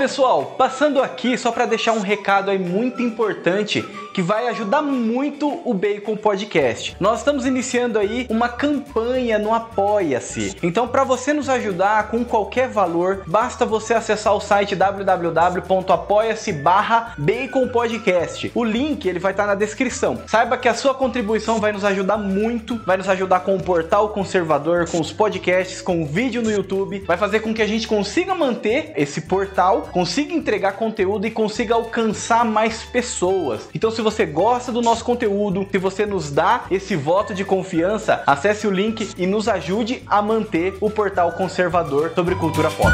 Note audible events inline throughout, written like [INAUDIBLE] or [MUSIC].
pessoal, passando aqui só para deixar um recado aí muito importante que vai ajudar muito o Bacon Podcast. Nós estamos iniciando aí uma campanha no Apoia-se. Então, para você nos ajudar com qualquer valor, basta você acessar o site www.apoia-se Bacon Podcast. O link ele vai estar na descrição. Saiba que a sua contribuição vai nos ajudar muito, vai nos ajudar com o portal conservador, com os podcasts, com o vídeo no YouTube, vai fazer com que a gente consiga manter esse portal, consiga entregar conteúdo e consiga alcançar mais pessoas. Então, se você gosta do nosso conteúdo, se você nos dá esse voto de confiança, acesse o link e nos ajude a manter o portal conservador sobre cultura pop.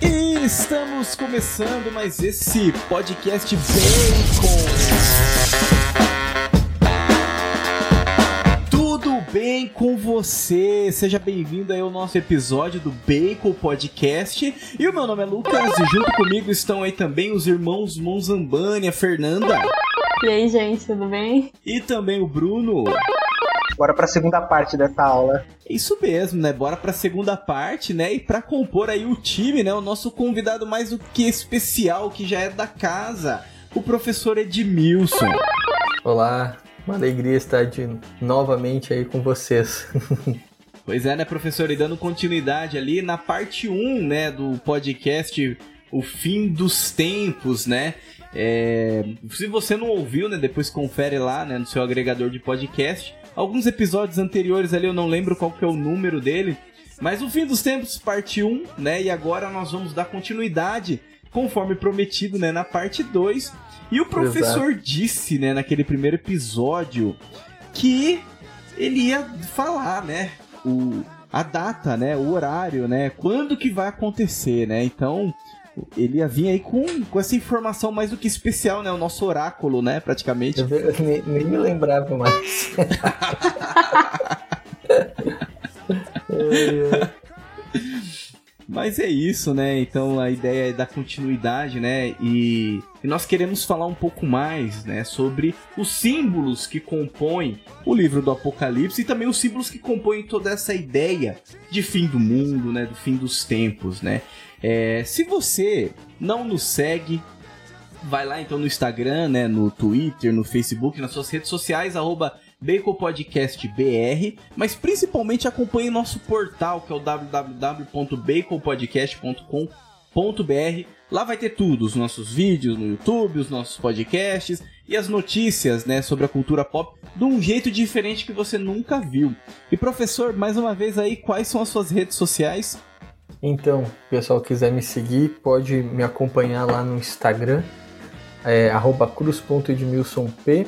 E estamos começando mais esse podcast Bacon. Bem com você? Seja bem-vindo aí ao nosso episódio do Bacon Podcast. E o meu nome é Lucas e junto comigo estão aí também os irmãos Monzambani, a Fernanda. E aí, gente, tudo bem? E também o Bruno. Bora para a segunda parte dessa aula. Isso mesmo, né? Bora para a segunda parte, né? E para compor aí o time, né? O nosso convidado mais do que especial, que já é da casa, o professor Edmilson. Olá, uma alegria estar de, novamente aí com vocês. [LAUGHS] pois é, né, professor? E dando continuidade ali na parte 1, né, do podcast O Fim dos Tempos, né? É, se você não ouviu, né, depois confere lá, né, no seu agregador de podcast. Alguns episódios anteriores ali eu não lembro qual que é o número dele, mas o Fim dos Tempos, parte 1, né? E agora nós vamos dar continuidade, conforme prometido, né, na parte 2 e o professor Exato. disse, né, naquele primeiro episódio, que ele ia falar, né, o, a data, né, o horário, né, quando que vai acontecer, né? Então, ele ia vir aí com, com essa informação mais do que especial, né? O nosso oráculo, né? Praticamente. Eu, eu nem, nem, me lembrava mais. [LAUGHS] [LAUGHS] é, é. Mas é isso, né? Então a ideia é dar continuidade, né? E, e, nós queremos falar um pouco mais, né? Sobre os símbolos que compõem o livro do Apocalipse e também os símbolos que compõem toda essa ideia de fim do mundo, né? Do fim dos tempos, né? É, se você não nos segue, vai lá então no Instagram, né? No Twitter, no Facebook, nas suas redes sociais, arroba Bacon Podcast BR, mas principalmente acompanhe nosso portal que é o www.baconpodcast.com.br. Lá vai ter tudo, os nossos vídeos no YouTube, os nossos podcasts e as notícias, né, sobre a cultura pop de um jeito diferente que você nunca viu. E professor, mais uma vez aí, quais são as suas redes sociais? Então, o pessoal quiser me seguir, pode me acompanhar lá no Instagram, é, cruz.edmilsonp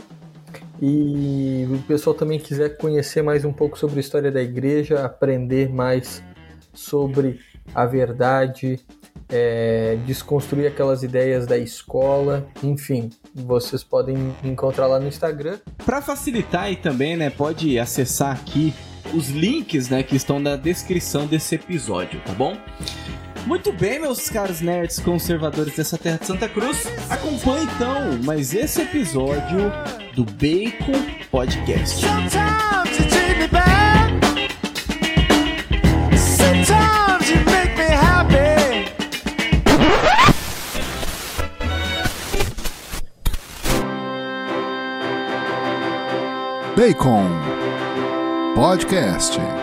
e o pessoal também quiser conhecer mais um pouco sobre a história da igreja, aprender mais sobre a verdade, é, desconstruir aquelas ideias da escola, enfim, vocês podem encontrar lá no Instagram. Para facilitar aí também, né, pode acessar aqui os links, né, que estão na descrição desse episódio, tá bom? Muito bem, meus caros nerds conservadores dessa terra de Santa Cruz, acompanhe então mais esse episódio do Bacon Podcast. Bacon Podcast.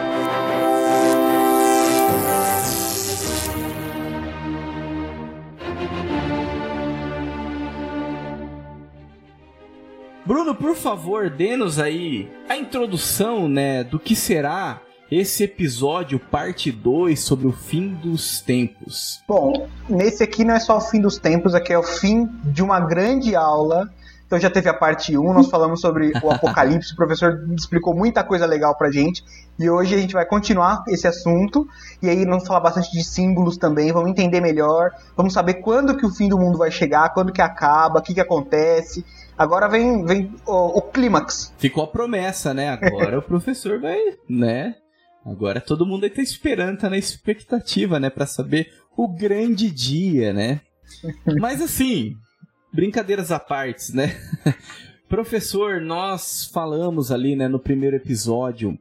Bruno, por favor, dê-nos aí a introdução, né, do que será esse episódio, parte 2, sobre o fim dos tempos. Bom, nesse aqui não é só o fim dos tempos, aqui é o fim de uma grande aula. Então já teve a parte 1, nós falamos sobre o apocalipse, o professor explicou muita coisa legal pra gente. E hoje a gente vai continuar esse assunto. E aí vamos falar bastante de símbolos também, vamos entender melhor, vamos saber quando que o fim do mundo vai chegar, quando que acaba, o que que acontece. Agora vem, vem o, o clímax. Ficou a promessa, né? Agora o [LAUGHS] professor vai, né? Agora todo mundo está esperando, tá na expectativa, né? Para saber o grande dia, né? [LAUGHS] Mas assim, brincadeiras à parte, né? [LAUGHS] Professor, nós falamos ali, né, no primeiro episódio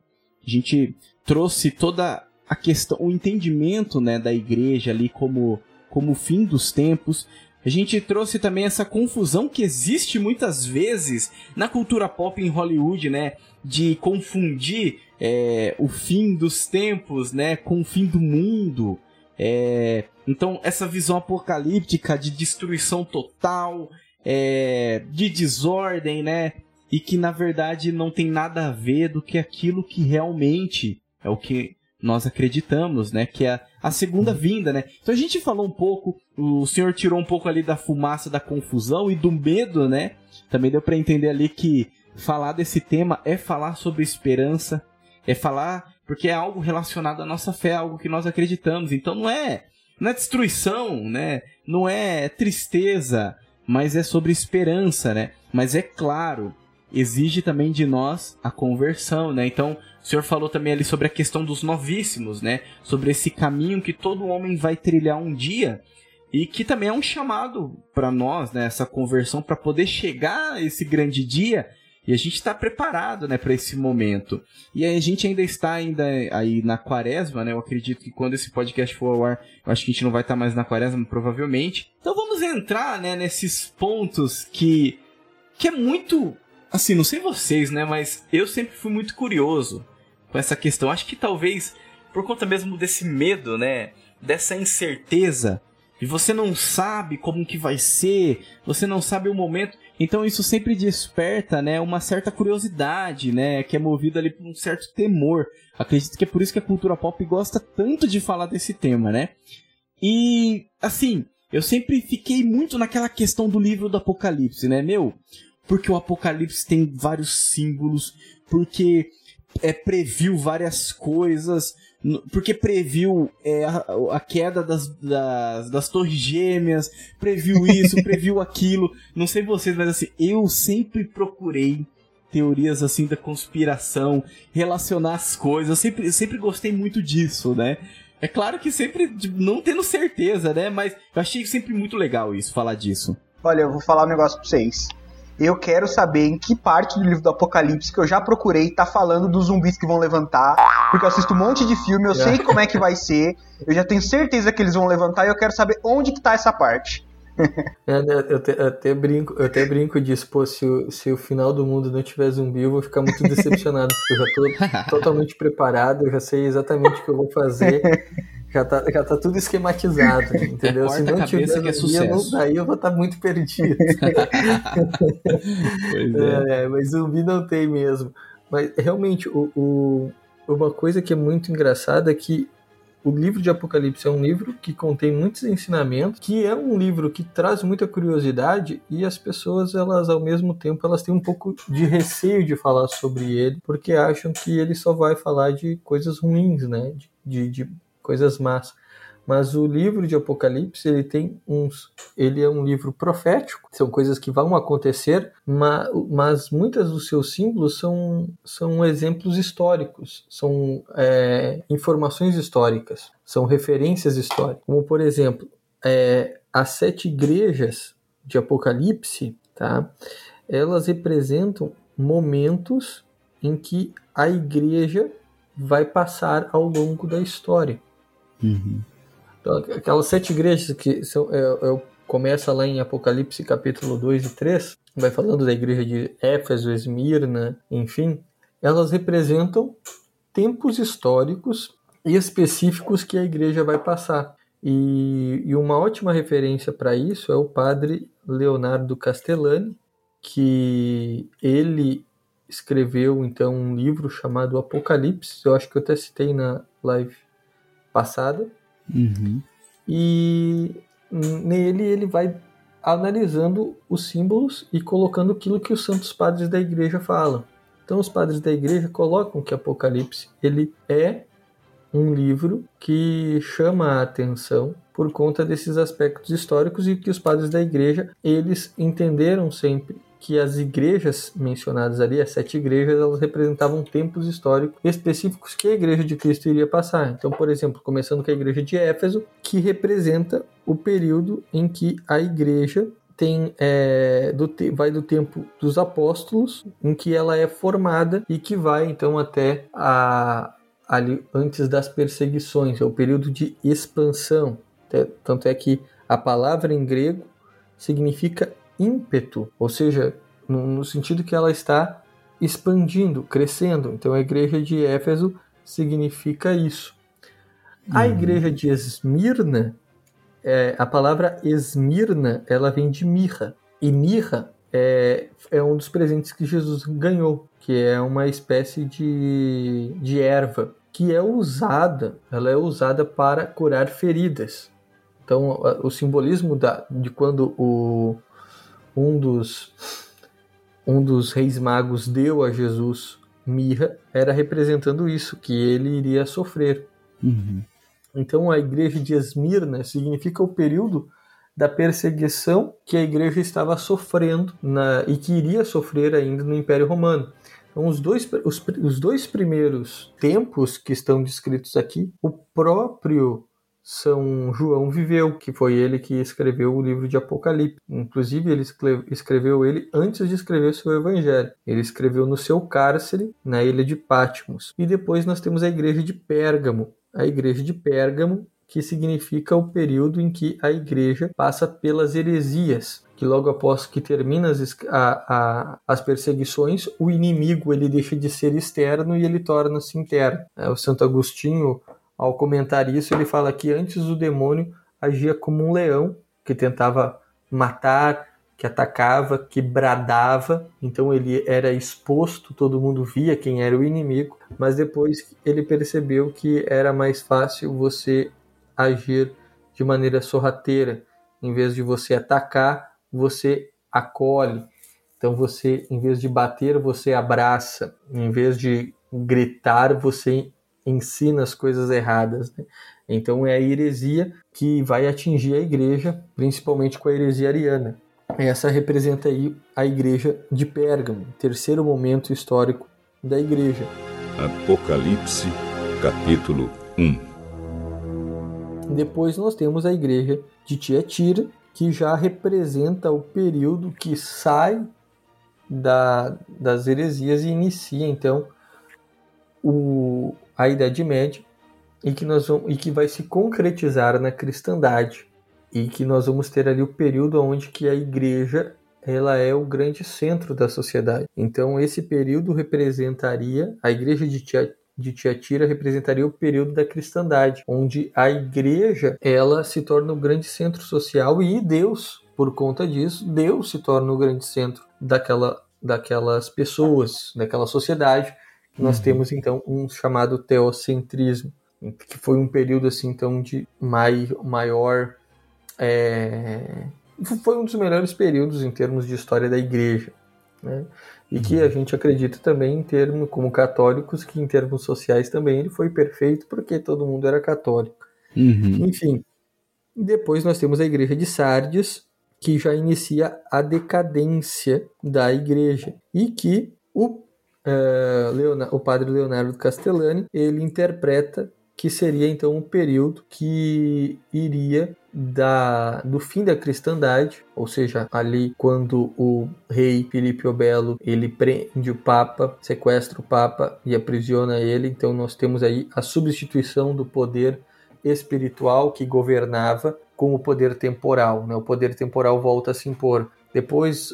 A gente trouxe toda a questão, o entendimento, né, da igreja ali como como o fim dos tempos. A gente trouxe também essa confusão que existe muitas vezes na cultura pop em Hollywood, né? De confundir é, o fim dos tempos, né? Com o fim do mundo. É, então, essa visão apocalíptica de destruição total, é, de desordem, né? E que na verdade não tem nada a ver do que aquilo que realmente é o que nós acreditamos, né? Que é a segunda vinda, né? Então a gente falou um pouco, o senhor tirou um pouco ali da fumaça da confusão e do medo, né? Também deu para entender ali que falar desse tema é falar sobre esperança, é falar porque é algo relacionado à nossa fé, algo que nós acreditamos. Então não é, não é destruição, né? Não é tristeza, mas é sobre esperança, né? Mas é claro, exige também de nós a conversão, né? Então, o senhor falou também ali sobre a questão dos novíssimos, né? Sobre esse caminho que todo homem vai trilhar um dia e que também é um chamado para nós, né? Essa conversão para poder chegar a esse grande dia e a gente está preparado, né, para esse momento. E a gente ainda está ainda aí na quaresma, né? Eu acredito que quando esse podcast for ao ar, eu acho que a gente não vai estar tá mais na quaresma, provavelmente. Então vamos entrar, né, nesses pontos que que é muito assim, não sei vocês, né, mas eu sempre fui muito curioso com essa questão. Acho que talvez por conta mesmo desse medo, né? Dessa incerteza. E você não sabe como que vai ser, você não sabe o momento. Então isso sempre desperta, né, uma certa curiosidade, né, que é movida ali por um certo temor. Acredito que é por isso que a cultura pop gosta tanto de falar desse tema, né? E assim, eu sempre fiquei muito naquela questão do livro do Apocalipse, né, meu? Porque o Apocalipse tem vários símbolos, porque é, previu várias coisas, porque previu é, a, a, queda das, das, das, torres gêmeas, previu [LAUGHS] isso, previu aquilo. Não sei vocês, mas assim, eu sempre procurei teorias assim da conspiração, relacionar as coisas. Eu sempre, eu sempre gostei muito disso, né? É claro que sempre não tendo certeza, né? Mas eu achei sempre muito legal isso, falar disso. Olha, eu vou falar um negócio pra vocês eu quero saber em que parte do livro do Apocalipse que eu já procurei tá falando dos zumbis que vão levantar, porque eu assisto um monte de filme, eu sei como é que vai ser, eu já tenho certeza que eles vão levantar e eu quero saber onde que tá essa parte. [LAUGHS] É, né, eu, te, eu, até brinco, eu até brinco disso, pô, se o, se o final do mundo não tiver zumbi, eu vou ficar muito decepcionado, porque eu já tô [LAUGHS] totalmente preparado, eu já sei exatamente o que eu vou fazer. Já tá, já tá tudo esquematizado, [LAUGHS] é entendeu? É Se não tiver que é sucesso. daí eu vou estar tá muito perdido. pois é. é. Mas zumbi não tem mesmo. Mas realmente, o, o, uma coisa que é muito engraçada é que o livro de Apocalipse é um livro que contém muitos ensinamentos, que é um livro que traz muita curiosidade e as pessoas, elas ao mesmo tempo, elas têm um pouco de receio de falar sobre ele, porque acham que ele só vai falar de coisas ruins, né? De, de, de coisas más. Mas o livro de Apocalipse, ele tem uns, ele é um livro profético, são coisas que vão acontecer, mas, mas muitas dos seus símbolos são, são exemplos históricos, são é, informações históricas, são referências históricas. Como, por exemplo, é, as sete igrejas de Apocalipse, tá? elas representam momentos em que a igreja vai passar ao longo da história. Uhum. Então, aquelas sete igrejas que são, é, é, começa lá em Apocalipse capítulo 2 e 3, vai falando da igreja de Éfeso, Esmirna, enfim, elas representam tempos históricos e específicos que a igreja vai passar. E, e uma ótima referência para isso é o padre Leonardo Castellani, que ele escreveu então um livro chamado Apocalipse, eu acho que eu até citei na live passada. Uhum. E nele ele vai analisando os símbolos e colocando aquilo que os santos padres da igreja falam. Então os padres da igreja colocam que Apocalipse ele é um livro que chama a atenção por conta desses aspectos históricos e que os padres da igreja eles entenderam sempre que as igrejas mencionadas ali, as sete igrejas, elas representavam tempos históricos específicos que a igreja de Cristo iria passar. Então, por exemplo, começando com a igreja de Éfeso, que representa o período em que a igreja tem é, do, vai do tempo dos apóstolos, em que ela é formada e que vai então até a, ali antes das perseguições, é o período de expansão. Tanto é que a palavra em grego significa ímpeto, ou seja, no, no sentido que ela está expandindo, crescendo. Então a igreja de Éfeso significa isso. A uhum. igreja de Esmirna, é, a palavra Esmirna, ela vem de mirra. E mirra é, é um dos presentes que Jesus ganhou, que é uma espécie de, de erva que é usada, ela é usada para curar feridas. Então, o simbolismo da, de quando o, um dos um dos reis magos deu a Jesus mirra era representando isso, que ele iria sofrer. Uhum. Então a igreja de Esmirna significa o período da perseguição que a igreja estava sofrendo na, e que iria sofrer ainda no Império Romano. Então, os dois, os, os dois primeiros tempos que estão descritos aqui, o próprio são João viveu, que foi ele que escreveu o livro de Apocalipse. Inclusive, ele escreveu ele antes de escrever seu evangelho. Ele escreveu no seu cárcere, na ilha de Patmos. E depois nós temos a igreja de Pérgamo. A igreja de Pérgamo, que significa o período em que a igreja passa pelas heresias, que logo após que termina as, a, a, as perseguições, o inimigo ele deixa de ser externo e ele torna-se interno. É, o Santo Agostinho ao comentar isso, ele fala que antes o demônio agia como um leão que tentava matar, que atacava, que bradava, então ele era exposto, todo mundo via quem era o inimigo, mas depois ele percebeu que era mais fácil você agir de maneira sorrateira, em vez de você atacar, você acolhe. Então você, em vez de bater, você abraça, em vez de gritar, você ensina as coisas erradas. Né? Então é a heresia que vai atingir a igreja, principalmente com a heresia ariana. Essa representa aí a igreja de Pérgamo, terceiro momento histórico da igreja. Apocalipse, capítulo 1. Depois nós temos a igreja de Tiatira, que já representa o período que sai da, das heresias e inicia então o, a Idade Média e que, nós vamos, e que vai se concretizar na cristandade e que nós vamos ter ali o período onde que a igreja ela é o grande centro da sociedade. Então esse período representaria a igreja de de Tiatira representaria o período da cristandade, onde a igreja ela se torna o grande centro social e Deus, por conta disso, Deus se torna o grande centro daquela, daquelas pessoas, daquela sociedade, nós uhum. temos então um chamado teocentrismo, que foi um período assim então de mai, maior é, foi um dos melhores períodos em termos de história da igreja, né? E que a uhum. gente acredita também em termos como católicos que em termos sociais também ele foi perfeito porque todo mundo era católico. Uhum. Enfim, depois nós temos a igreja de Sardes que já inicia a decadência da igreja e que o uh, o padre Leonardo Castellani, ele interpreta que seria então um período que iria da, do fim da cristandade, ou seja, ali quando o rei Filipe o Belo ele prende o Papa, sequestra o Papa e aprisiona ele, então nós temos aí a substituição do poder espiritual que governava com o poder temporal, né? O poder temporal volta a se impor. Depois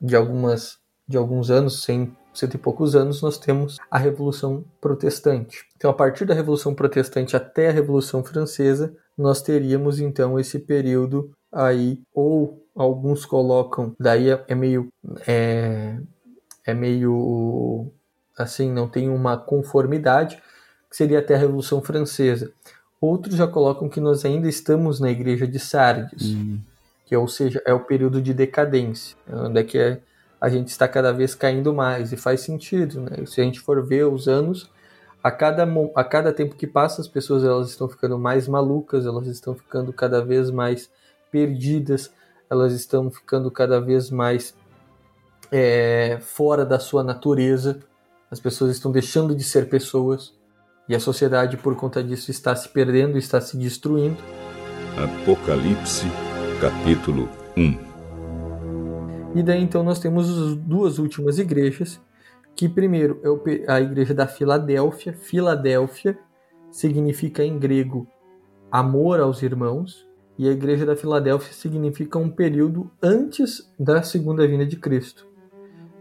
de algumas de alguns anos, sem cento e poucos anos, nós temos a Revolução Protestante. Então, a partir da Revolução Protestante até a Revolução Francesa, nós teríamos então esse período aí, ou alguns colocam, daí é, é meio. É, é meio. assim, não tem uma conformidade, que seria até a Revolução Francesa. Outros já colocam que nós ainda estamos na Igreja de Sardes, hum. que ou seja, é o período de decadência, onde é que é a gente está cada vez caindo mais e faz sentido, né? Se a gente for ver os anos, a cada, a cada tempo que passa, as pessoas elas estão ficando mais malucas, elas estão ficando cada vez mais perdidas, elas estão ficando cada vez mais é, fora da sua natureza, as pessoas estão deixando de ser pessoas e a sociedade, por conta disso, está se perdendo, está se destruindo. Apocalipse, capítulo 1 E daí então nós temos as duas últimas igrejas, que primeiro é a igreja da Filadélfia. Filadélfia significa em grego amor aos irmãos, e a igreja da Filadélfia significa um período antes da segunda vinda de Cristo,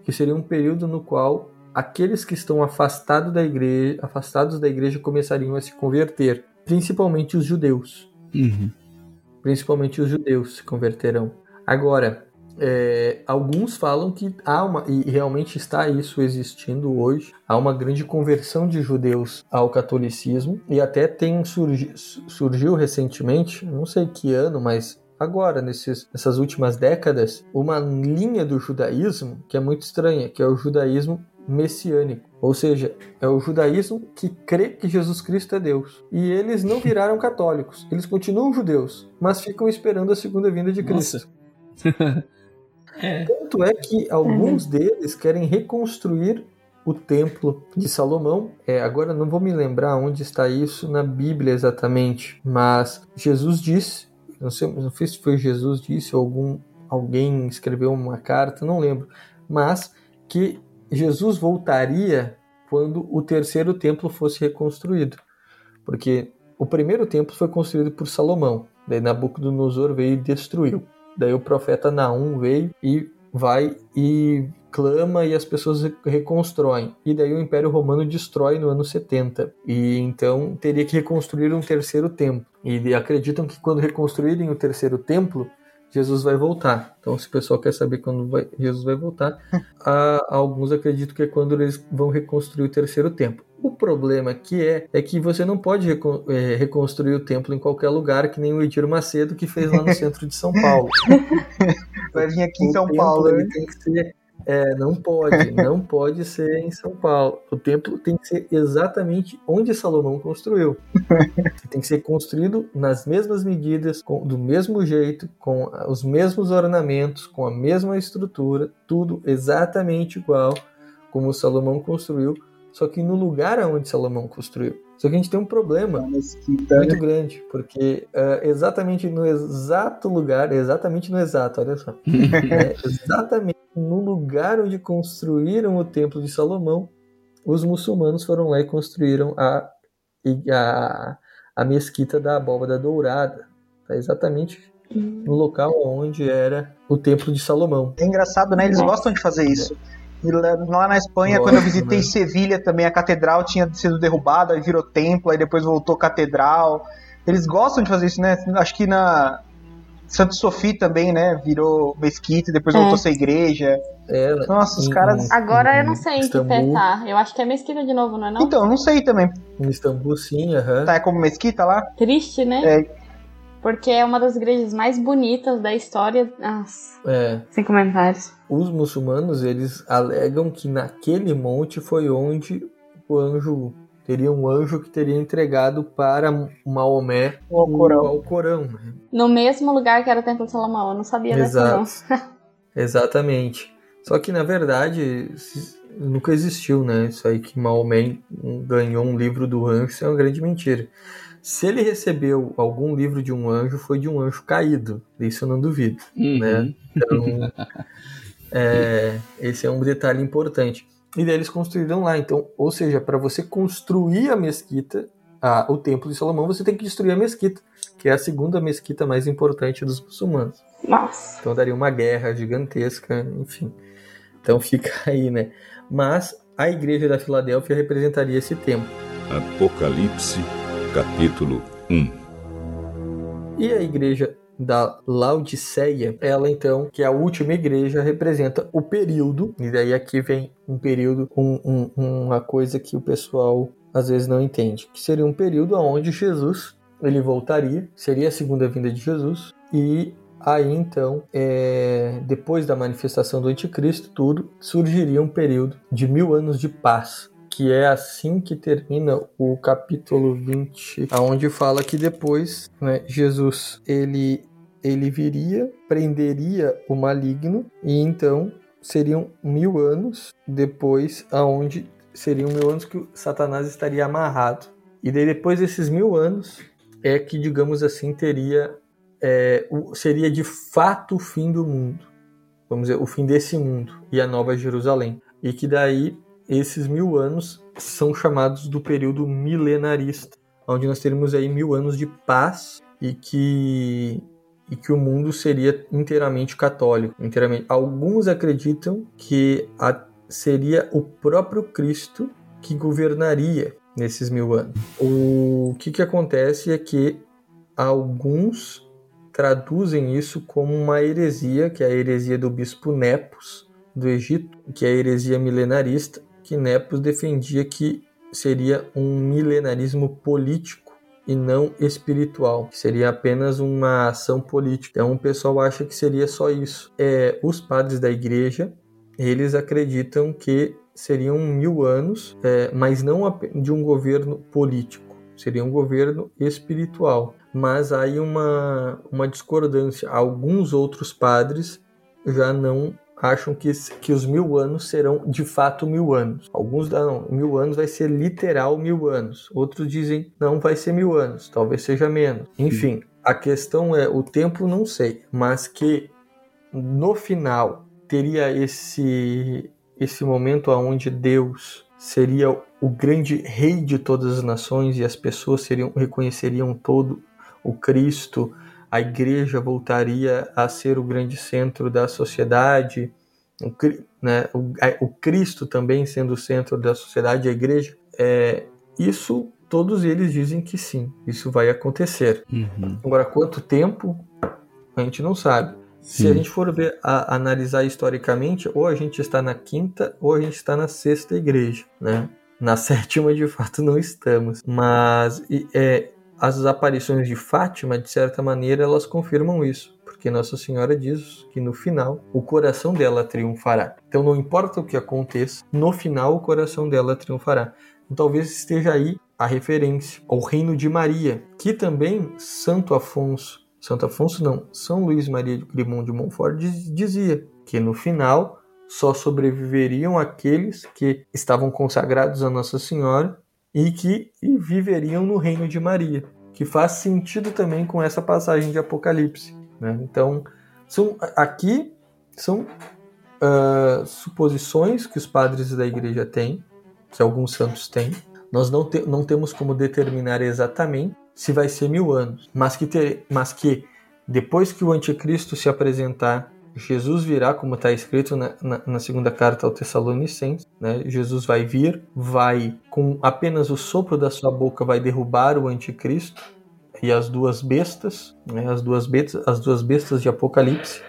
que seria um período no qual aqueles que estão afastados da igreja, afastados da igreja começariam a se converter, principalmente os judeus. Uhum. Principalmente os judeus se converterão. Agora, é, alguns falam que há uma, e realmente está isso existindo hoje, há uma grande conversão de judeus ao catolicismo, e até tem surgi, surgiu recentemente, não sei que ano, mas agora, nesses, nessas últimas décadas, uma linha do judaísmo que é muito estranha, que é o judaísmo messiânico. Ou seja, é o judaísmo que crê que Jesus Cristo é Deus. E eles não viraram católicos. Eles continuam judeus, mas ficam esperando a segunda vinda de Cristo. [LAUGHS] é. Tanto é que alguns deles querem reconstruir o templo de Salomão. É, agora não vou me lembrar onde está isso na Bíblia exatamente, mas Jesus disse, não sei, não sei se foi Jesus disse ou algum alguém escreveu uma carta, não lembro, mas que Jesus voltaria quando o terceiro templo fosse reconstruído. Porque o primeiro templo foi construído por Salomão, daí Nabucodonosor veio e destruiu. Daí o profeta Naum veio e vai e clama e as pessoas reconstroem. E daí o Império Romano destrói no ano 70. E então teria que reconstruir um terceiro templo. E acreditam que quando reconstruírem o terceiro templo, Jesus vai voltar. Então, se o pessoal quer saber quando vai, Jesus vai voltar, [LAUGHS] alguns acreditam que é quando eles vão reconstruir o terceiro templo. O problema que é é que você não pode recon, é, reconstruir o templo em qualquer lugar, que nem o Edir Macedo que fez lá no [LAUGHS] centro de São Paulo. [LAUGHS] Vai vir aqui em São Paulo. Né? Tem que ser é, não pode, [LAUGHS] não pode ser em São Paulo. O templo tem que ser exatamente onde Salomão construiu. tem que ser construído nas mesmas medidas, com, do mesmo jeito, com os mesmos ornamentos, com a mesma estrutura, tudo exatamente igual como Salomão construiu, só que no lugar onde Salomão construiu. Só que a gente tem um problema muito né? grande, porque uh, exatamente no exato lugar, exatamente no exato, olha só, [LAUGHS] é, exatamente no lugar onde construíram o templo de Salomão, os muçulmanos foram lá e construíram a, a, a mesquita da abóbada dourada. Tá exatamente no local onde era o templo de Salomão. É engraçado, né? Eles gostam de fazer isso. E lá na Espanha, Nossa, quando eu visitei? Sevilha também, a catedral tinha sido derrubada, aí virou templo, aí depois voltou catedral. Eles gostam de fazer isso, né? Acho que na Santo Sofia também, né? Virou mesquita, depois é. voltou a ser igreja. É, Nossa, os caras. Agora eu não sei em que pé tá. Eu acho que é mesquita de novo, não é? Não? Então, não sei também. Em Istambul, sim, aham. Tá, é como mesquita lá? Triste, né? É porque é uma das igrejas mais bonitas da história. Nossa, é. Sem comentários. Os muçulmanos, eles alegam que naquele monte foi onde o anjo teria um anjo que teria entregado para Maomé o Corão. O Alcorão né? No mesmo lugar que era o Templo de Salomão, eu não sabia Exato. dessa não. [LAUGHS] Exatamente. Só que na verdade nunca existiu, né? Isso aí que Maomé ganhou um livro do anjo, isso é uma grande mentira. Se ele recebeu algum livro de um anjo, foi de um anjo caído. Isso eu não duvido, uhum. né? Então, é, esse é um detalhe importante. E daí eles construíram lá. Então, ou seja, para você construir a mesquita, a, o templo de Salomão, você tem que destruir a mesquita, que é a segunda mesquita mais importante dos muçulmanos. Nossa. Então daria uma guerra gigantesca, enfim. Então fica [LAUGHS] aí, né? Mas a igreja da Filadélfia representaria esse templo. Apocalipse capítulo 1 E a igreja da Laodiceia, ela então, que é a última igreja, representa o período, e daí aqui vem um período, um, um, uma coisa que o pessoal às vezes não entende, que seria um período onde Jesus ele voltaria, seria a segunda vinda de Jesus, e aí então, é, depois da manifestação do anticristo, tudo, surgiria um período de mil anos de paz, que é assim que termina o capítulo 20, aonde fala que depois, né, Jesus ele ele viria, prenderia o maligno e então seriam mil anos depois, aonde seriam mil anos que Satanás estaria amarrado. E daí, depois desses mil anos é que, digamos assim, teria é, seria de fato o fim do mundo. vamos dizer, o fim desse mundo e a Nova Jerusalém. E que daí esses mil anos são chamados do período milenarista, onde nós teremos aí mil anos de paz e que e que o mundo seria inteiramente católico, inteiramente. Alguns acreditam que a, seria o próprio Cristo que governaria nesses mil anos. O que, que acontece é que alguns traduzem isso como uma heresia, que é a heresia do bispo Nepos do Egito, que é a heresia milenarista, que Nepos defendia que seria um milenarismo político e não espiritual, que seria apenas uma ação política. Então o pessoal acha que seria só isso. É, os padres da igreja, eles acreditam que seriam mil anos, é, mas não de um governo político, seria um governo espiritual. Mas há aí uma, uma discordância. Alguns outros padres já não acham que, que os mil anos serão de fato mil anos. Alguns dão mil anos vai ser literal mil anos. Outros dizem não vai ser mil anos, talvez seja menos. Enfim, a questão é o tempo não sei, mas que no final teria esse esse momento aonde Deus seria o grande rei de todas as nações e as pessoas seriam reconheceriam todo o Cristo a igreja voltaria a ser o grande centro da sociedade, o, né, o, o Cristo também sendo o centro da sociedade, a igreja. É, isso todos eles dizem que sim, isso vai acontecer. Uhum. Agora, quanto tempo, a gente não sabe. Sim. Se a gente for ver, a, analisar historicamente, ou a gente está na quinta ou a gente está na sexta igreja, né? Na [LAUGHS] sétima, de fato, não estamos. Mas é, as aparições de Fátima, de certa maneira, elas confirmam isso, porque Nossa Senhora diz que no final o coração dela triunfará. Então não importa o que aconteça, no final o coração dela triunfará. Então, talvez esteja aí a referência ao reino de Maria, que também Santo Afonso, Santo Afonso não, São Luís Maria de Grimond de Montfort dizia que no final só sobreviveriam aqueles que estavam consagrados a Nossa Senhora e que e viveriam no reino de Maria, que faz sentido também com essa passagem de Apocalipse. Né? Então, são, aqui são uh, suposições que os padres da igreja têm, que alguns santos têm. Nós não, te, não temos como determinar exatamente se vai ser mil anos, mas que, ter, mas que depois que o anticristo se apresentar Jesus virá, como está escrito na, na, na, segunda carta ao Tessalonicenses, né? Jesus vai vir, vai com apenas o sopro da sua boca vai derrubar o anticristo e as duas bestas, né? as duas bestas, as duas bestas de Apocalipse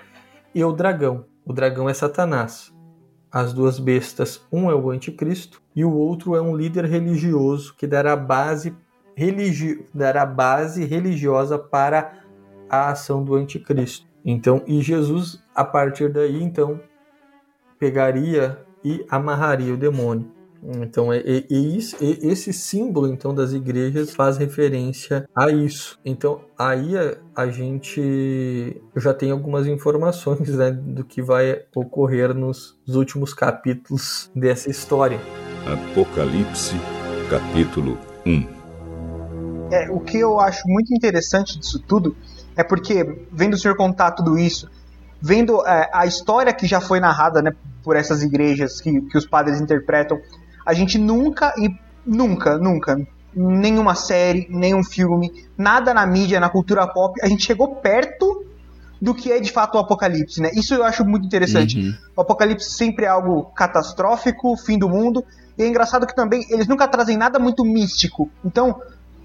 e o dragão. O dragão é Satanás. As duas bestas, um é o anticristo e o outro é um líder religioso que dará base religi dará base religiosa para a ação do anticristo. Então, e Jesus, a partir daí, então, pegaria e amarraria o demônio. Então, é, é, é, isso, é, esse símbolo então das igrejas faz referência a isso. Então, aí a, a gente já tem algumas informações né, do que vai ocorrer nos, nos últimos capítulos dessa história. Apocalipse, capítulo 1. É, o que eu acho muito interessante disso tudo é porque, vendo o senhor contar tudo isso, vendo é, a história que já foi narrada né, por essas igrejas que, que os padres interpretam, a gente nunca, e nunca, nunca, nenhuma série, nenhum filme, nada na mídia, na cultura pop, a gente chegou perto do que é de fato o apocalipse, né? Isso eu acho muito interessante. Uhum. O apocalipse sempre é algo catastrófico, fim do mundo, e é engraçado que também eles nunca trazem nada muito místico. Então,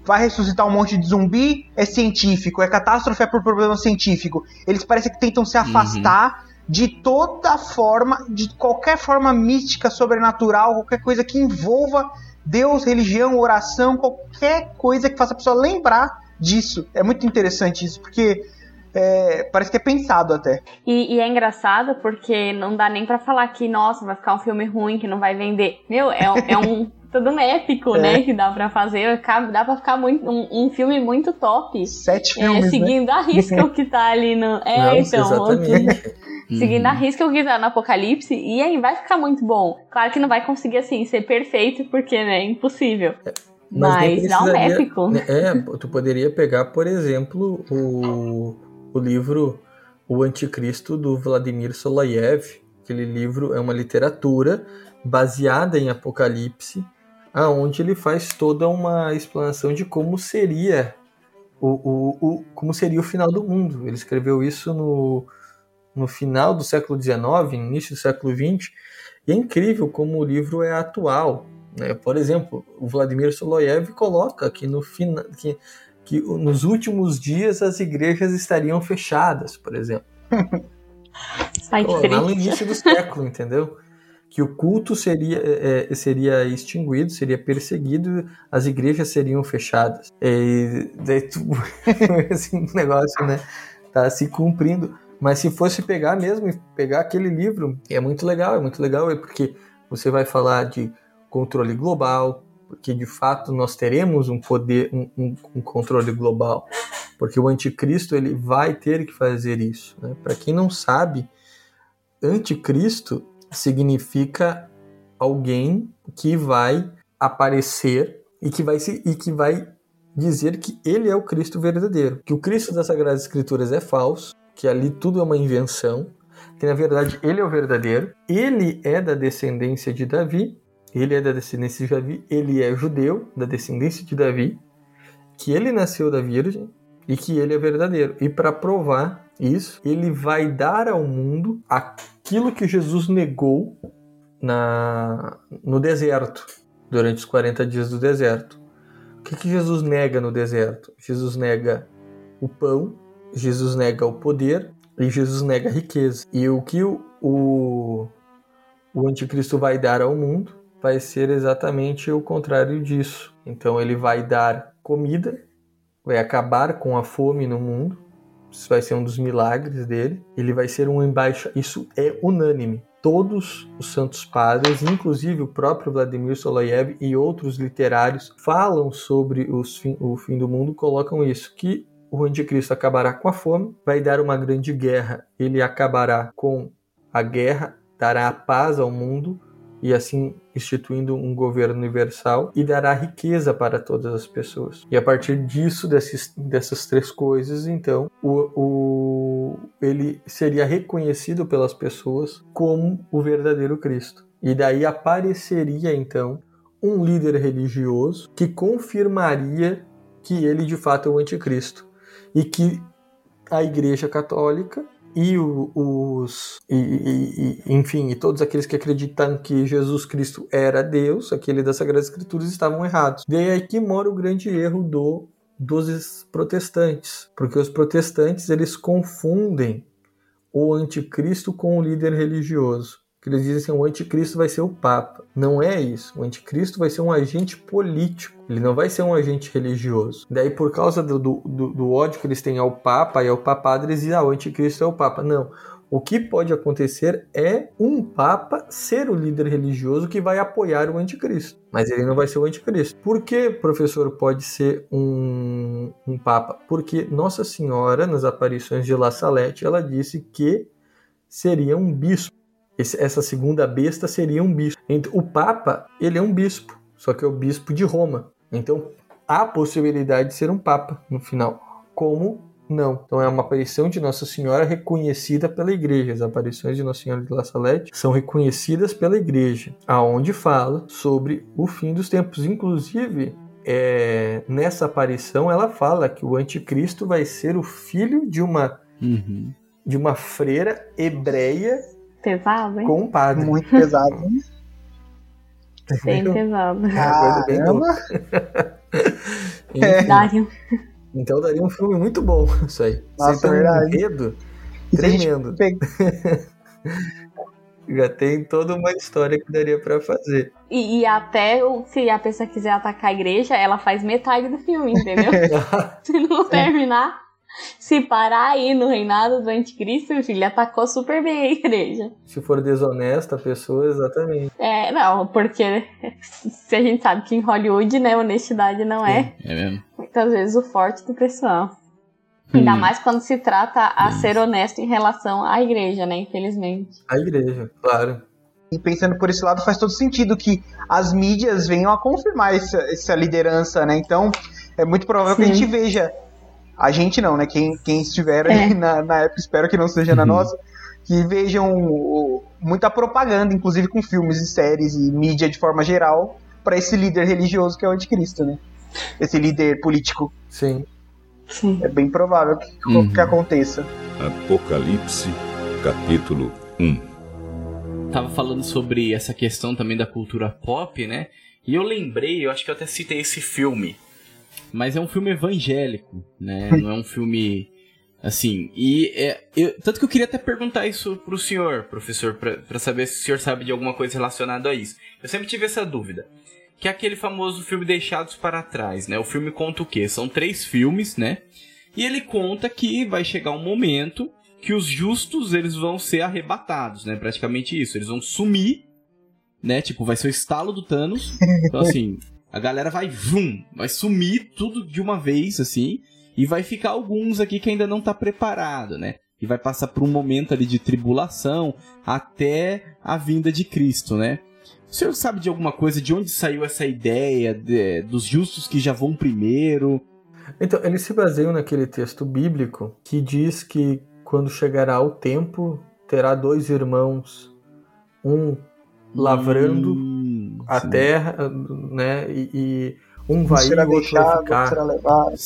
vai ressuscitar um monte de zumbi, é científico, é catástrofe, é por problema científico. Eles parecem que tentam se uhum. afastar uhum. de toda forma, de qualquer forma mística, sobrenatural, qualquer coisa que envolva Deus, religião, oração, qualquer coisa que faça a pessoa lembrar disso. É muito interessante isso, porque é, parece que é pensado até. E, e, é engraçado porque não dá nem para falar que, nossa, vai ficar um filme ruim, que não vai vender. Meu, é, é um tudo um épico, é. né? Que dá pra fazer. Dá pra ficar muito, um, um filme muito top. Sete é, filmes. É, seguindo né? a risca o que tá ali no. É, Nossa, então. [LAUGHS] seguindo a uhum. risca o que tá no Apocalipse. E aí vai ficar muito bom. Claro que não vai conseguir, assim, ser perfeito, porque, né? É impossível. É. Mas, Mas dá um épico. É, tu poderia pegar, por exemplo, o, o livro O Anticristo do Vladimir Soloyev. Aquele livro é uma literatura baseada em Apocalipse, aonde ele faz toda uma explanação de como seria o, o, o, como seria o final do mundo. Ele escreveu isso no, no final do século XIX, início do século XX, e é incrível como o livro é atual. Né? Por exemplo, o Vladimir Soloyev coloca que, no final, que, que nos últimos dias as igrejas estariam fechadas, por exemplo. [LAUGHS] Sai Pô, lá no início do século, entendeu? Que o culto seria, é, é, seria extinguido, seria perseguido, as igrejas seriam fechadas. E daí tu, [LAUGHS] esse negócio, né, tá se cumprindo. Mas se fosse pegar mesmo, pegar aquele livro, é muito legal, é muito legal, é porque você vai falar de controle global, porque de fato nós teremos um poder, um, um, um controle global, porque o anticristo ele vai ter que fazer isso. Né? Para quem não sabe, anticristo significa alguém que vai aparecer e que vai se, e que vai dizer que ele é o Cristo verdadeiro, que o Cristo das Sagradas Escrituras é falso, que ali tudo é uma invenção, que na verdade ele é o verdadeiro, ele é da descendência de Davi, ele é da descendência de Davi, ele é judeu, da descendência de Davi, que ele nasceu da Virgem e que ele é verdadeiro. E para provar isso, ele vai dar ao mundo aquilo que Jesus negou na, no deserto, durante os 40 dias do deserto. O que, que Jesus nega no deserto? Jesus nega o pão, Jesus nega o poder e Jesus nega a riqueza. E o que o, o, o anticristo vai dar ao mundo vai ser exatamente o contrário disso. Então ele vai dar comida, vai acabar com a fome no mundo, isso vai ser um dos milagres dele. Ele vai ser um embaixador. Isso é unânime. Todos os santos padres, inclusive o próprio Vladimir Soloyev e outros literários, falam sobre fim, o fim do mundo, colocam isso, que o anticristo acabará com a fome, vai dar uma grande guerra, ele acabará com a guerra, dará a paz ao mundo, e assim instituindo um governo universal e dará riqueza para todas as pessoas. E a partir disso, desses, dessas três coisas, então, o, o, ele seria reconhecido pelas pessoas como o verdadeiro Cristo. E daí apareceria então um líder religioso que confirmaria que ele de fato é o anticristo e que a Igreja Católica e os e, e, e, enfim, e todos aqueles que acreditam que Jesus Cristo era Deus, aquele das Sagradas Escrituras, estavam errados. Daí aí que mora o grande erro do dos protestantes, porque os protestantes eles confundem o anticristo com o líder religioso que eles dizem assim, o anticristo vai ser o Papa. Não é isso. O anticristo vai ser um agente político. Ele não vai ser um agente religioso. Daí, por causa do, do, do ódio que eles têm ao Papa e ao papado, eles dizem, ah, o anticristo é o Papa. Não. O que pode acontecer é um Papa ser o líder religioso que vai apoiar o anticristo. Mas ele não vai ser o anticristo. Por que, professor, pode ser um, um Papa? Porque Nossa Senhora, nas aparições de La Salette, ela disse que seria um bispo. Esse, essa segunda besta seria um bispo. O Papa, ele é um bispo, só que é o bispo de Roma. Então, há possibilidade de ser um Papa no final. Como não. Então é uma aparição de Nossa Senhora reconhecida pela igreja. As aparições de Nossa Senhora de La Salette são reconhecidas pela igreja, aonde fala sobre o fim dos tempos. Inclusive, é, nessa aparição ela fala que o anticristo vai ser o filho de uma uhum. de uma freira hebreia Pesado, hein? Com um padre. Muito pesado. Bem pesado. É uma coisa bem louca. [LAUGHS] é. Daria. Então daria um filme muito bom isso aí. Nossa, Você tá verdade. um medo tremendo. [LAUGHS] Já tem toda uma história que daria para fazer. E, e, até se a pessoa quiser atacar a igreja, ela faz metade do filme, entendeu? [LAUGHS] se não terminar. Se parar aí no reinado do anticristo, filho, ele atacou super bem a igreja. Se for desonesta a pessoa, exatamente. É, não, porque se a gente sabe que em Hollywood, né, honestidade não é. É mesmo. Muitas vezes o forte do pessoal. Hum. Ainda mais quando se trata a hum. ser honesto em relação à igreja, né, infelizmente. A igreja, claro. E pensando por esse lado, faz todo sentido que as mídias venham a confirmar essa, essa liderança, né? Então, é muito provável Sim. que a gente veja A gente não, né? Quem, quem estiver é. na, na época, espero que não seja na uhum. nossa, que vejam muita propaganda, inclusive com filmes e séries e mídia de forma geral, para esse líder religioso que é o anticristo, né? Esse líder político. Sim. Sim. É bem provável que, uhum. que aconteça. Apocalipse, capítulo 1 Tava falando sobre essa questão também da cultura pop, né? E eu lembrei, eu acho que eu até citei esse filme. Mas é um filme evangélico, né? Não é um filme assim. E é, eu, tanto que eu queria até perguntar isso pro senhor, professor, para saber se o senhor sabe de alguma coisa relacionada a isso. Eu sempre tive essa dúvida. Que é aquele famoso filme Deixados para Trás, né? O filme conta o quê? São três filmes, né? E ele conta que vai chegar um momento que os justos eles vão ser arrebatados, né? Praticamente isso. Eles vão sumir, né? Tipo, vai ser o estalo do Thanos. Então, assim, [LAUGHS] a galera vai, vum, vai sumir tudo de uma vez, assim. E vai ficar alguns aqui que ainda não tá preparado, né? E vai passar por um momento ali de tribulação até a vinda de Cristo, né? O senhor sabe de alguma coisa de onde saiu essa ideia de, dos justos que já vão primeiro? Então, eles se baseiam naquele texto bíblico que diz que quando chegará o tempo, terá dois irmãos, um lavrando hum, a sim. terra, né? E, e um vai ir, o outro vai ficar.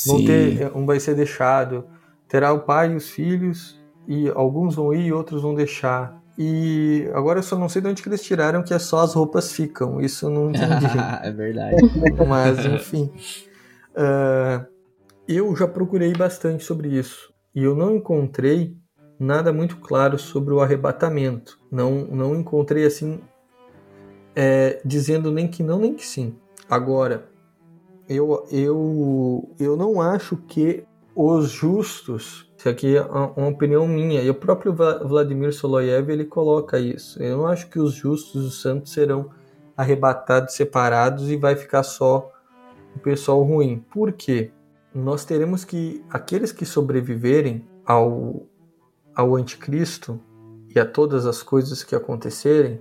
Vão ter, um vai ser deixado. Terá o pai e os filhos, e alguns vão ir e outros vão deixar. E agora eu só não sei de onde que eles tiraram que é só as roupas ficam. Isso eu não [LAUGHS] entendi. é verdade. Mas, enfim. Uh, eu já procurei bastante sobre isso e eu não encontrei nada muito claro sobre o arrebatamento. Não, não encontrei assim é, dizendo nem que não nem que sim. Agora, eu, eu, eu não acho que os justos, isso aqui é uma opinião minha, e o próprio Vladimir Soloyev ele coloca isso. Eu não acho que os justos, os santos, serão arrebatados, separados e vai ficar só o pessoal ruim. Por quê? nós teremos que aqueles que sobreviverem ao, ao anticristo e a todas as coisas que acontecerem,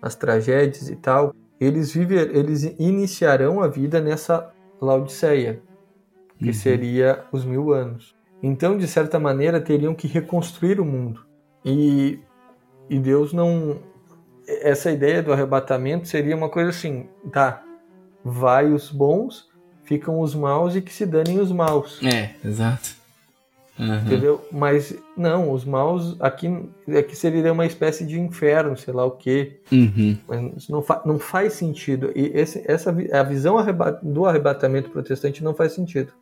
as tragédias e tal, eles viver, eles iniciarão a vida nessa Laodiceia, que uhum. seria os mil anos. Então, de certa maneira, teriam que reconstruir o mundo. E, e Deus não. Essa ideia do arrebatamento seria uma coisa assim: tá, vai os bons ficam os maus e que se danem os maus. É, exato. Uhum. Entendeu? Mas não, os maus aqui, aqui seria uma espécie de inferno, sei lá o quê. Uhum. Mas não, fa não faz sentido. E esse, essa, a visão do arrebatamento protestante não faz sentido.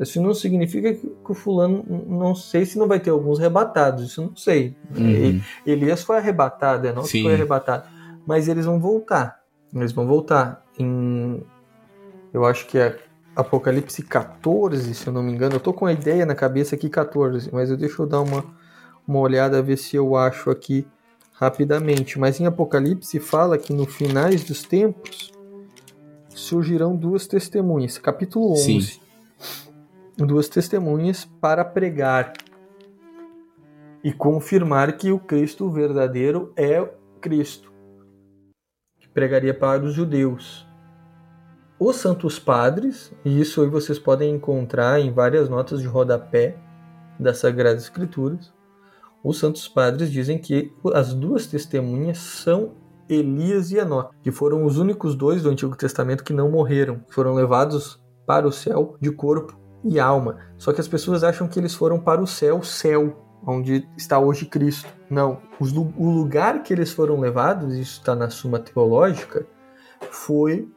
Isso não significa que o fulano, não sei se não vai ter alguns arrebatados, isso não sei. Uhum. Elias foi arrebatado, é não foi arrebatado. Mas eles vão voltar. Eles vão voltar. Em eu acho que é Apocalipse 14, se eu não me engano. Eu tô com a ideia na cabeça aqui 14, mas eu deixa eu dar uma, uma olhada a ver se eu acho aqui rapidamente. Mas em Apocalipse fala que no finais dos tempos surgirão duas testemunhas. Capítulo 11. Sim. Duas testemunhas para pregar e confirmar que o Cristo verdadeiro é Cristo, que pregaria para os judeus os Santos Padres, e isso aí vocês podem encontrar em várias notas de rodapé das Sagradas Escrituras. Os Santos Padres dizem que as duas testemunhas são Elias e Enoque, que foram os únicos dois do Antigo Testamento que não morreram, foram levados para o céu de corpo e alma. Só que as pessoas acham que eles foram para o céu, céu, onde está hoje Cristo. Não, o lugar que eles foram levados, isso está na Suma Teológica, foi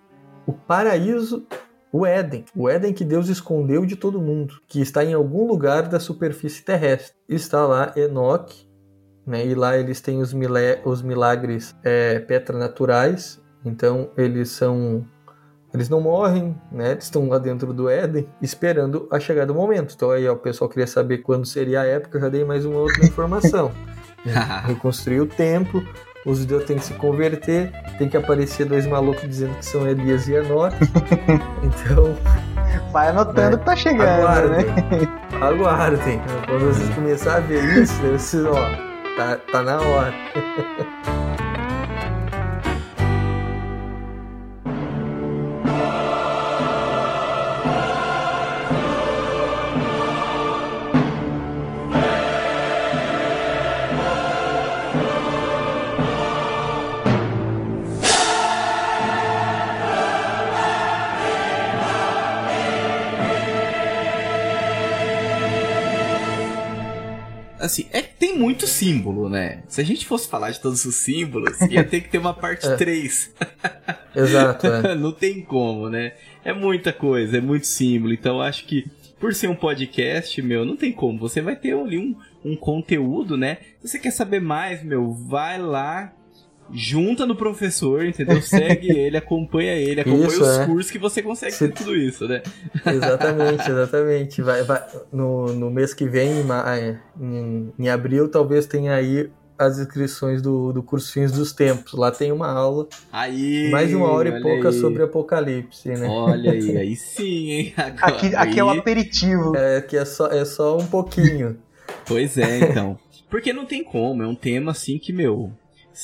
o paraíso, o Éden, o Éden que Deus escondeu de todo mundo, que está em algum lugar da superfície terrestre. Está lá Enoque, né, e lá eles têm os, os milagres é, petranaturais, então eles são eles não morrem, né? Eles estão lá dentro do Éden, esperando a chegada do momento. Então aí ó, o pessoal queria saber quando seria a época, eu já dei mais uma outra informação. [LAUGHS] Reconstruir o templo, os judeus têm que se converter, tem que aparecer dois malucos dizendo que são Elias e Enoque. [LAUGHS] então. Vai anotando né? que tá chegando, aguardem, né? [LAUGHS] Aguardem. Quando vocês começarem a ver isso, vocês, ó, tá, tá na hora. [LAUGHS] assim, é tem muito símbolo, né? Se a gente fosse falar de todos os símbolos, [LAUGHS] ia ter que ter uma parte é. 3. [LAUGHS] Exato, é. [LAUGHS] Não tem como, né? É muita coisa, é muito símbolo. Então acho que por ser um podcast, meu, não tem como. Você vai ter ali um, um conteúdo, né? Se você quer saber mais, meu, vai lá, junta no professor, entendeu? Segue [LAUGHS] ele, acompanha ele, acompanha isso, os é. cursos que você consegue Se... ter tudo isso, né? Exatamente, [LAUGHS] exatamente. Vai, vai, no, no mês que vem, em, em abril, talvez tenha aí as inscrições do, do curso Fins dos Tempos. Lá tem uma aula, aí, mais de uma hora e pouca aí. sobre Apocalipse, né? Olha aí, [LAUGHS] aí sim, hein? Agora, aqui, aqui é o aperitivo. É, aqui é só, é só um pouquinho. Pois é, então. Porque não tem como, é um tema assim que, meu,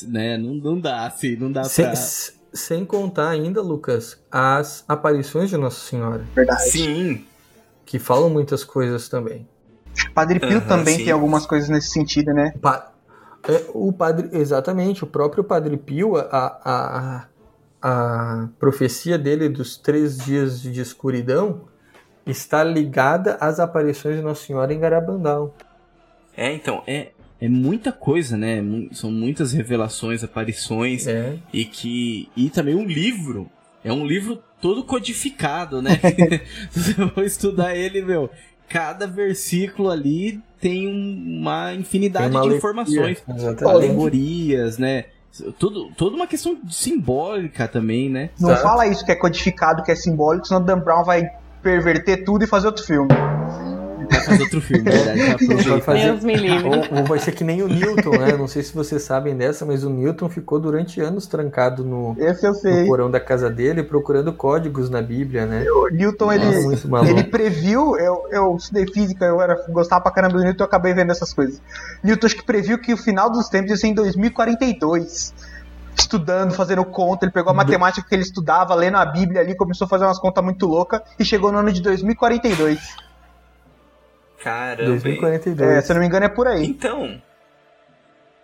né, não, não dá, assim, não dá sem, pra... Sem contar ainda, Lucas, as aparições de Nossa Senhora. Verdade. Sim. Que falam muitas coisas também. Padre Pio uhum, também sim. tem algumas coisas nesse sentido, né? Pa é, o padre, exatamente, o próprio Padre Pio, a, a, a profecia dele dos três dias de escuridão está ligada às aparições de Nossa Senhora em Garabandal. É, então, é, é muita coisa, né? São muitas revelações, aparições é. e que e também um livro. É um livro todo codificado, né? [LAUGHS] Você vai estudar ele, meu. Cada versículo ali tem uma infinidade tem uma de informações, alegorias, né? Tudo, toda uma questão simbólica também, né? Não fala isso que é codificado, que é simbólico, senão Dan Brown vai perverter tudo e fazer outro filme. Vai fazer outro filme, verdade. Vai fazer... Deus me livre. Ou, ou, vai ser que nem o Newton, né? Não sei se vocês sabem dessa, mas o Newton ficou durante anos trancado no, no porão da casa dele, procurando códigos na Bíblia, né? O Newton, ele, ele previu, eu, eu estudei física, eu era, gostava pra caramba do Newton, eu acabei vendo essas coisas. Newton acho que previu que o final dos tempos ia ser em 2042 estudando, fazendo conta. Ele pegou a matemática que ele estudava, lendo a Bíblia ali, começou a fazer umas contas muito loucas e chegou no ano de 2042. Caramba. 2042. É, se eu não me engano, é por aí. Então.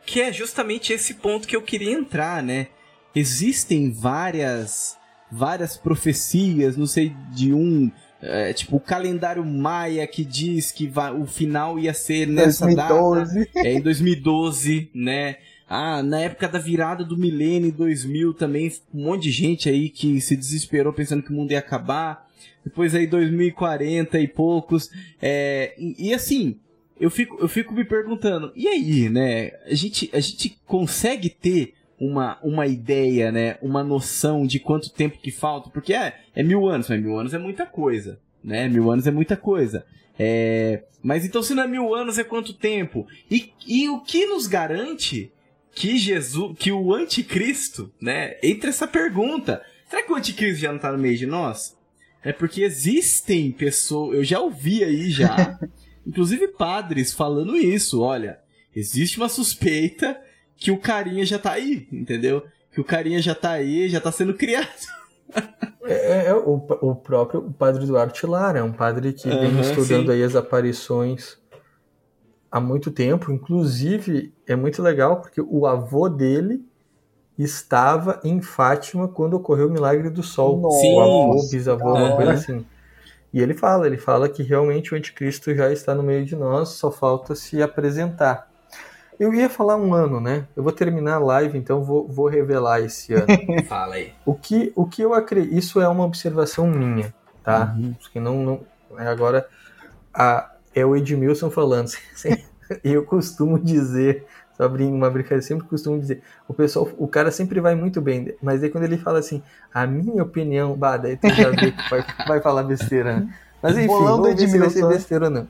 Que é justamente esse ponto que eu queria entrar, né? Existem várias várias profecias, não sei, de um. É, tipo, o calendário maia que diz que vai, o final ia ser nessa 2012. data. É, em 2012, né? Ah, na época da virada do milênio 2000 também, um monte de gente aí que se desesperou pensando que o mundo ia acabar depois aí 2040 e poucos. É, e, e, assim, eu fico, eu fico me perguntando, e aí, né? A gente, a gente consegue ter uma, uma ideia, né? Uma noção de quanto tempo que falta? Porque é, é mil anos, mas mil anos é muita coisa, né? Mil anos é muita coisa. É, mas então se não é mil anos é quanto tempo? E, e o que nos garante que Jesus, que o anticristo, né? Entre essa pergunta, será que o anticristo já não está no meio de nós? É porque existem pessoas, eu já ouvi aí já, [LAUGHS] inclusive padres falando isso, olha, existe uma suspeita que o carinha já tá aí, entendeu? Que o carinha já tá aí, já tá sendo criado. É, é, é o, o próprio padre Duarte Lara, é um padre que uhum, vem estudando sim. aí as aparições há muito tempo. Inclusive, é muito legal porque o avô dele estava em Fátima quando ocorreu o milagre do sol. Sim. O avô, bisavô, uma coisa assim. E ele fala, ele fala que realmente o anticristo já está no meio de nós, só falta se apresentar. Eu ia falar um ano, né? Eu vou terminar a live, então vou, vou revelar esse ano. [LAUGHS] fala aí. O que, o que eu acredito, isso é uma observação minha, tá? Uhum. Que não, não, é agora a, é o Edmilson falando. [LAUGHS] eu costumo dizer só uma brincadeira, sempre costumo dizer. O pessoal, o cara sempre vai muito bem, mas aí quando ele fala assim, a minha opinião, bah, daí tu já vê que vai, vai falar besteira, né? Mas enfim, vamos ver se vai ser besteira ou não.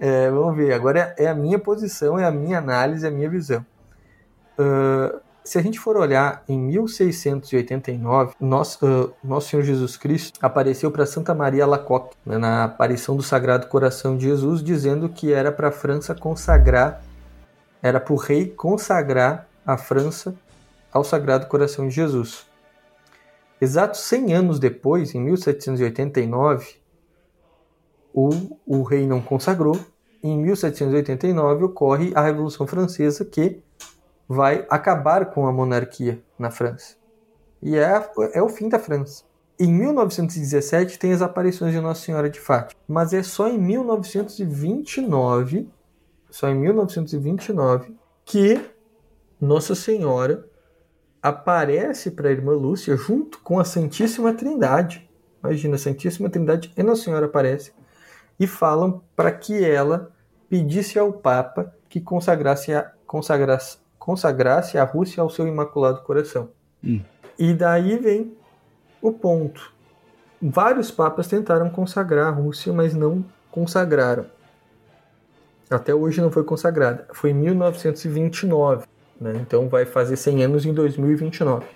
É, vamos ver, agora é, é, a minha posição, é a minha análise, é a minha visão. Uh, se a gente for olhar em 1689, nosso, uh, nosso Senhor Jesus Cristo apareceu para Santa Maria Alacoque, né, na aparição do Sagrado Coração de Jesus, dizendo que era para a França consagrar era para o rei consagrar a França ao Sagrado Coração de Jesus. Exatos 100 anos depois, em 1789, o, o rei não consagrou. Em 1789 ocorre a Revolução Francesa, que vai acabar com a monarquia na França. E é, é o fim da França. Em 1917 tem as aparições de Nossa Senhora de Fátima, mas é só em 1929 só em 1929 que Nossa Senhora aparece para a irmã Lúcia junto com a Santíssima Trindade. Imagina, a Santíssima Trindade e Nossa Senhora aparece e falam para que ela pedisse ao Papa que consagrasse a, consagrasse, consagrasse a Rússia ao seu Imaculado Coração. Hum. E daí vem o ponto. Vários papas tentaram consagrar a Rússia, mas não consagraram. Até hoje não foi consagrada. Foi em 1929. Né? Então vai fazer 100 anos em 2029.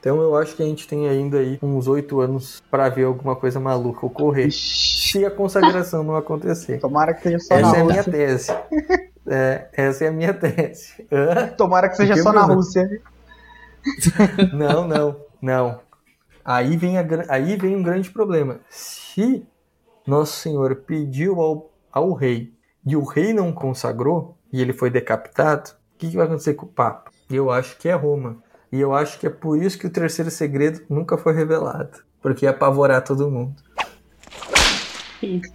Então eu acho que a gente tem ainda aí uns oito anos para ver alguma coisa maluca ocorrer. Se a consagração não acontecer. Tomara que seja só essa na é a minha tese. [LAUGHS] É, essa é a minha [LAUGHS] tese. Hã? Tomara que seja Que só na? Rússia. [LAUGHS] Não, não, não. Aí vem, a, aí vem um grande problema. Se Nosso Senhor pediu ao, ao rei e o rei não consagrou e ele foi decapitado, o que, que vai acontecer com o Papa? Eu acho que é Roma. E eu acho que é por isso que o terceiro segredo nunca foi revelado. Porque ia apavorar todo mundo.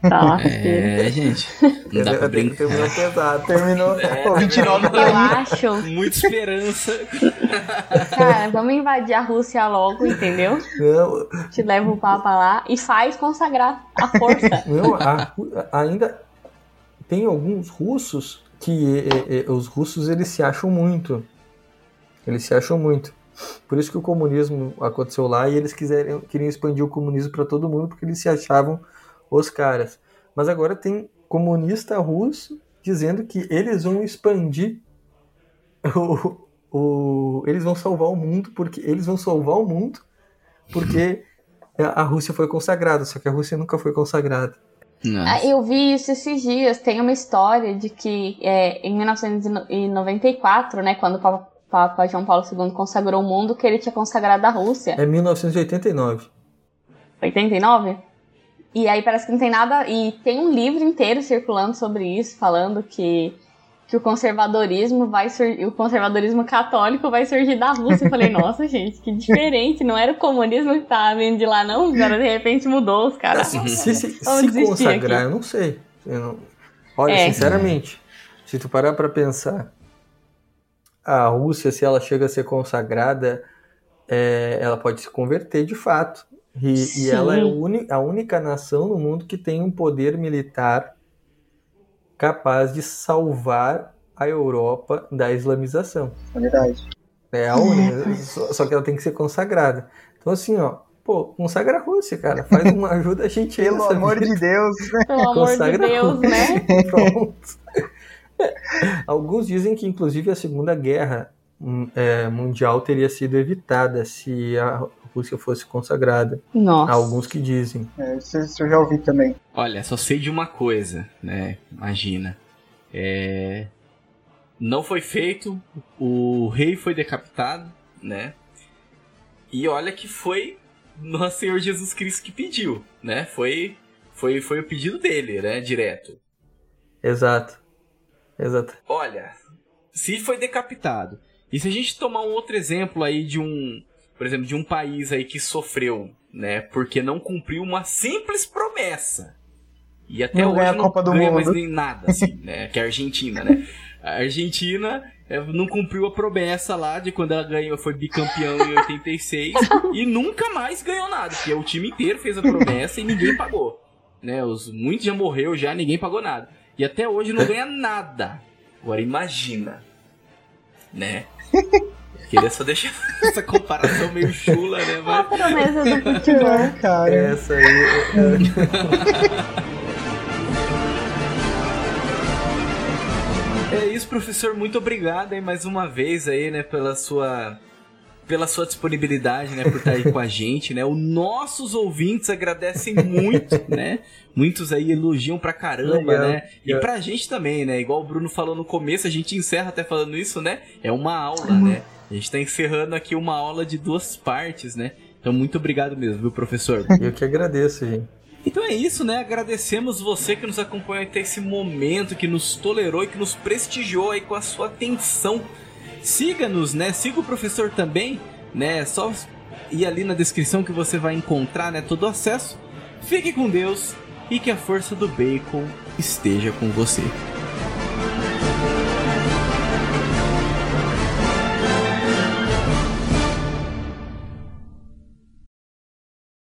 Lasqueira. É, gente. [LAUGHS] Não dá pra brincar. Terminou pesado. Terminou. [LAUGHS] Pô, 29 Eu tá aí. acho. Muita esperança. [LAUGHS] Cara, vamos invadir a Rússia logo, entendeu? Não, Te leva o Papa lá e faz consagrar a força. Não, a- ainda tem alguns russos que os russos eles se acham muito. Eles se acham muito. Por isso que o comunismo aconteceu lá e eles quiserem, queriam expandir o comunismo para todo mundo porque eles se achavam os caras. Mas agora tem comunista russo dizendo que eles vão expandir [LAUGHS] o, o- eles vão salvar o mundo porque eles vão salvar o mundo porque a Rússia foi consagrada, só que a Rússia nunca foi consagrada. Ah, Eu vi isso esses dias. Tem uma história de que é, em 1994, né, quando o Papa, Papa João Paulo II consagrou o mundo, que ele tinha consagrado a Rússia. É 1989. 89? E aí parece que não tem nada. E tem um livro inteiro circulando sobre isso, falando que, que o conservadorismo vai surgir. O conservadorismo católico vai surgir da Rússia. Eu falei, [LAUGHS] nossa, gente, que diferente. Não era o comunismo que tava vindo de lá, não. Agora de repente mudou os caras. Se, se, se consagrar, aqui. eu não sei. Eu não- Olha, É. sinceramente, se tu parar pra pensar, a Rússia, se ela chega a ser consagrada, é, ela pode se converter de fato. E, e ela é a única nação no mundo que tem um poder militar capaz de salvar a Europa da islamização. É verdade. É a única. só, só que ela tem que ser consagrada. Então, assim, ó, pô, consagra a Rússia, cara. Faz uma [LAUGHS] ajuda a gente aí Pelo amor vida. de Deus. Pelo amor de Consagra a Deus, Rússia. né? [LAUGHS] Pronto. Alguns dizem que, inclusive, a Segunda Guerra hum, é, Mundial teria sido evitada se a Rússia fosse consagrada. Nossa. Há alguns que dizem. É, isso, isso eu já ouvi também. Olha, só sei de uma coisa, né? Imagina. É... Não foi feito, o rei foi decapitado, né? E olha que foi nosso Senhor Jesus Cristo que pediu, né? Foi, foi, foi o pedido dele, né? Direto. Exato. Exato. Olha, se foi decapitado, e se a gente tomar um outro exemplo aí de um, por exemplo, de um país aí que sofreu, né, porque não cumpriu uma simples promessa. E até Não hoje ganha a não Copa do ganha Mundo. mais nem nada, assim, [LAUGHS] né, que é a Argentina, né. A Argentina é, não cumpriu a promessa lá de quando ela ganhou, foi bicampeão em 86 [LAUGHS] e nunca mais ganhou nada, porque o time inteiro fez a promessa e ninguém pagou. Né, os, muitos já morreu já, ninguém pagou nada. E até hoje não [LAUGHS] ganha nada. Agora imagina, né? Queria só deixar [LAUGHS] essa comparação meio chula, né? A Mas... promessa do futebol. Cara, Essa aí. é- É isso, professor. Muito obrigado aí mais uma vez aí, né, pela sua pela sua disponibilidade, né, por estar aí com a gente, né? Os nossos ouvintes agradecem muito, né? Muitos aí elogiam pra caramba, Legal. né? E pra gente também, né? Igual o Bruno falou no começo, a gente encerra até falando isso, né? É uma aula, né? A gente tá encerrando aqui uma aula de duas partes, né? Então, muito obrigado mesmo, viu, professor? Eu que agradeço, gente. Então é isso, né? Agradecemos você que nos acompanhou até esse momento, que nos tolerou e que nos prestigiou aí com a sua atenção. Siga-nos, né? Siga o professor também, né? É só ir ali na descrição que você vai encontrar, né? Todo o acesso. Fique com Deus e que a força do bacon esteja com você.